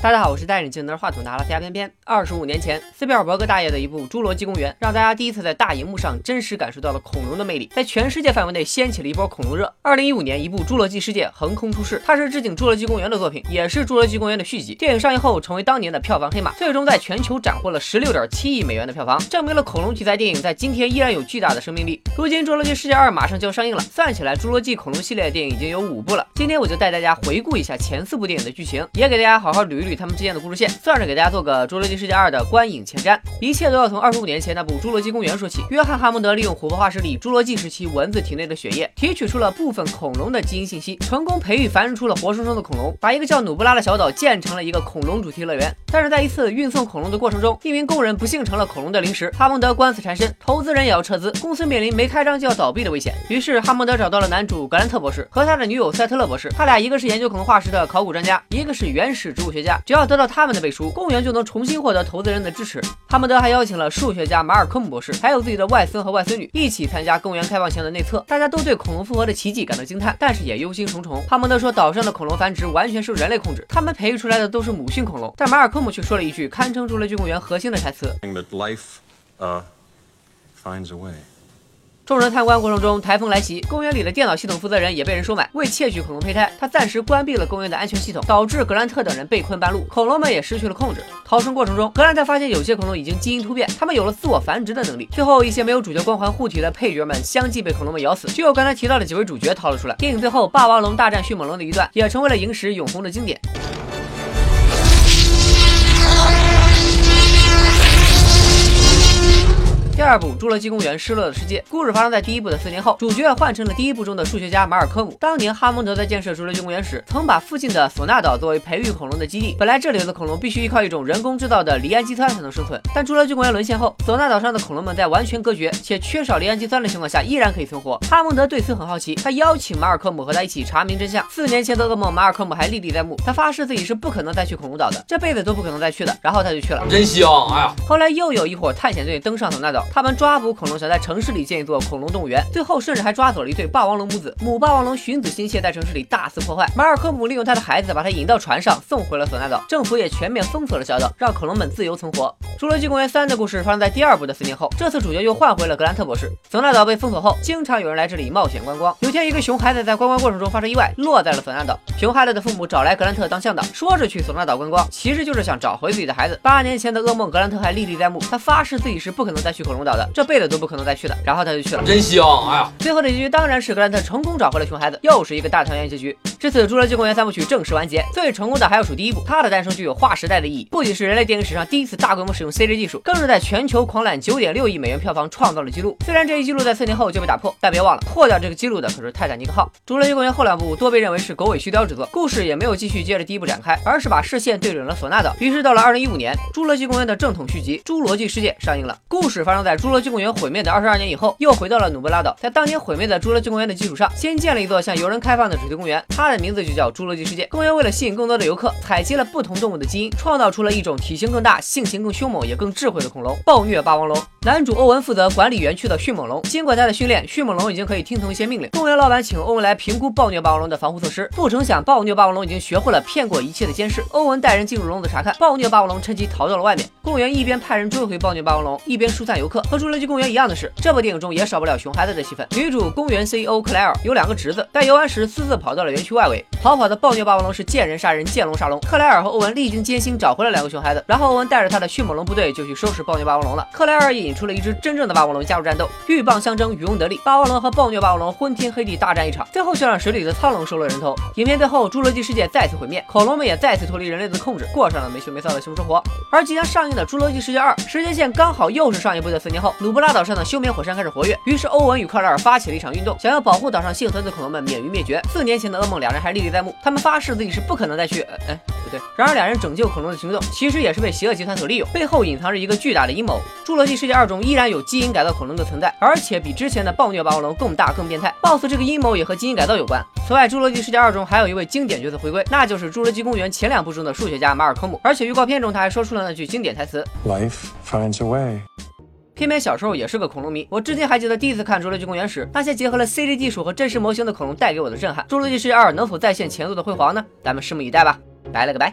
大家好，我是戴眼镜拿着话筒的阿拉斯加偏偏。二十五年前，斯皮尔伯格大爷的一部《侏罗纪公园》，让大家第一次在大荧幕上真实感受到了恐龙的魅力，在全世界范围内掀起了一波恐龙热。二零一五年，一部《侏罗纪世界》横空出世，它是致敬《侏罗纪公园》的作品，也是《侏罗纪公园》的续集。电影上映后，成为当年的票房黑马，最终在全球斩获了十六点七亿美元的票房，证明了恐龙题材电影在今天依然有巨大的生命力。如今，《侏罗纪世界二》马上就要上映了，算起来，《侏罗纪恐龙系列的》电影已经有五部了。今天我就带大家回顾一下前四部电影的剧情，也给大家好好捋一捋他们之间的故事线。算是给大家做个《侏罗纪世界二》的观影前瞻，一切都要从二十五年前那部《侏罗纪公园》说起。约翰·哈蒙德利用琥珀化石里侏罗纪时期蚊子体内的血液，提取出了部分恐龙的基因信息，成功培育繁殖出了活生生的恐龙，把一个叫努布拉的小岛建成了一个恐龙主题乐园。但是在一次运送恐龙的过程中，一名工人不幸成了恐龙的零食，哈蒙德官司缠身，投资人也要撤资，公司面临没开张就要倒闭的危险。于是哈蒙德找到了男主格兰特博士和他的女友塞特勒博士，他俩一个是研究恐龙化石的考古专家，一个是原始植物学家，只要得到他们的背书，公园就能。重新获得投资人的支持，哈蒙德还邀请了数学家马尔科姆博士，还有自己的外孙和外孙女一起参加公园开放前的内测。大家都对恐龙复活的奇迹感到惊叹，但是也忧心忡忡。哈蒙德说，岛上的恐龙繁殖完全受人类控制，他们培育出来的都是母性恐龙。但马尔科姆却说了一句堪称侏罗纪公园核心的台词。众人参观过程中，台风来袭，公园里的电脑系统负责人也被人收买。为窃取恐龙胚胎，他暂时关闭了公园的安全系统，导致格兰特等人被困半路，恐龙们也失去了控制。逃生过程中，格兰特发现有些恐龙已经基因突变，他们有了自我繁殖的能力。最后，一些没有主角光环护体的配角们相继被恐龙们咬死，只有刚才提到的几位主角逃了出来。电影最后，霸王龙大战迅猛龙的一段也成为了影史永恒的经典。二部《侏罗纪公园：失落的世界》故事发生在第一部的四年后，主角换成了第一部中的数学家马尔科姆。当年哈蒙德在建设侏罗纪公园时，曾把附近的索纳岛作为培育恐龙的基地。本来这里的恐龙必须依靠一种人工制造的离氨基酸才能生存，但侏罗纪公园沦陷后，索纳岛上的恐龙们在完全隔绝且缺少离氨基酸的情况下依然可以存活。哈蒙德对此很好奇，他邀请马尔科姆和他一起查明真相。四年前的噩梦，马尔科姆还历历在目。他发誓自己是不可能再去恐龙岛的，这辈子都不可能再去的。然后他就去了，真香！哎呀，后来又有一伙探险队登上索纳岛。他们抓捕恐龙，想在城市里建一座恐龙动物园，最后甚至还抓走了一对霸王龙母子。母霸王龙寻子心切，在城市里大肆破坏。马尔科姆利用他的孩子，把他引到船上，送回了索纳岛。政府也全面封锁了小岛，让恐龙们自由存活。侏罗纪公园三的故事发生在第二部的四年后，这次主角又换回了格兰特博士。索纳岛被封锁后，经常有人来这里冒险观光。有天，一个熊孩子在观光过程中发生意外，落在了索纳岛。熊孩子的父母找来格兰特当向导，说着去索纳岛观光，其实就是想找回自己的孩子。八年前的噩梦，格兰特还历历在目。他发誓自己是不可能再去恐龙的岛的，这辈子都不可能再去的。然后他就去了，真香！哎呀，最后的结局当然是格兰特成功找回了熊孩子，又是一个大团圆结局。至此，《侏罗纪公园》三部曲正式完结。最成功的还要数第一部，它的诞生具有划时代的意义，不仅是人类电影史上第一次大规模使用 CG 技术，更是在全球狂揽九点六亿美元票房创造了纪录。虽然这一纪录在四年后就被打破，但别忘了破掉这个纪录的可是泰坦尼克号。《侏罗纪公园》后两部多被认为是狗尾续貂之作，故事也没有继续接着第一部展开，而是把视线对准了索纳岛。于是到了二零一五年，《侏罗纪公园》的正统续集《侏罗纪世界》上映了。故事发生在侏罗纪公园毁灭的二十二年以后，又回到了努布拉岛。在当年毁灭的侏罗纪公园的基础上，新建了一座向游人开放的主题公园，它他的名字就叫侏罗纪世界。公园为了吸引更多的游客，采集了不同动物的基因，创造出了一种体型更大、性情更凶猛也更智慧的恐龙——暴虐霸王龙。男主欧文负责管理园区的迅猛龙。经过他的训练，迅猛龙已经可以听从一些命令。公园老板请欧文来评估暴虐霸王龙的防护措施，不成想暴虐霸王龙已经学会了骗过一切的监视。欧文带人进入笼子查看，暴虐霸王龙趁机逃到了外面。公园一边派人追回暴虐霸王龙，一边疏散游客。和侏罗纪公园一样的是，这部电影中也少不了熊孩子的戏份。女主公园 CEO 克莱尔有两个侄子，在游玩时私自跑到了园区外外围。逃跑的暴虐霸王龙是见人杀人，见龙杀龙。克莱尔和欧文历经艰辛找回了两个熊孩子，然后欧文带着他的迅猛龙部队就去收拾暴虐霸王龙了。克莱尔也引出了一只真正的霸王龙加入战斗，鹬蚌相争，渔翁得利。霸王龙和暴虐霸王龙昏天黑地大战一场，最后却让水里的苍龙收了人头。影片最后，侏罗纪世界再次毁灭，恐龙们也再次脱离人类的控制，过上了没羞没臊的熊生活。而即将上映的《侏罗纪世界二》时间线刚好又是上一部的四年后，努布拉岛上的休眠火山开始活跃，于是欧文与克莱尔发起了一场运动，想要保护岛上幸存的恐龙们免于灭绝。四年前的噩梦两，两人还历历在目，他们发誓。自己是不可能再去，哎，不对。然而，两人拯救恐龙的行动其实也是被邪恶集团所利用，背后隐藏着一个巨大的阴谋。侏罗纪世界二中依然有基因改造恐龙的存在，而且比之前的暴虐霸王龙更大更变态。貌似这个阴谋也和基因改造有关。此外，侏罗纪世界二中还有一位经典角色回归，那就是侏罗纪公园前两部中的数学家马尔科姆。而且预告片中他还说出了那句经典台词：“Life finds a way。”偏偏小时候也是个恐龙迷，我至今还记得第一次看《侏罗纪公园》时，那些结合了 CG 技术和真实模型的恐龙带给我的震撼。《侏罗纪世界二》能否再现前作的辉煌呢？咱们拭目以待吧，拜了个拜。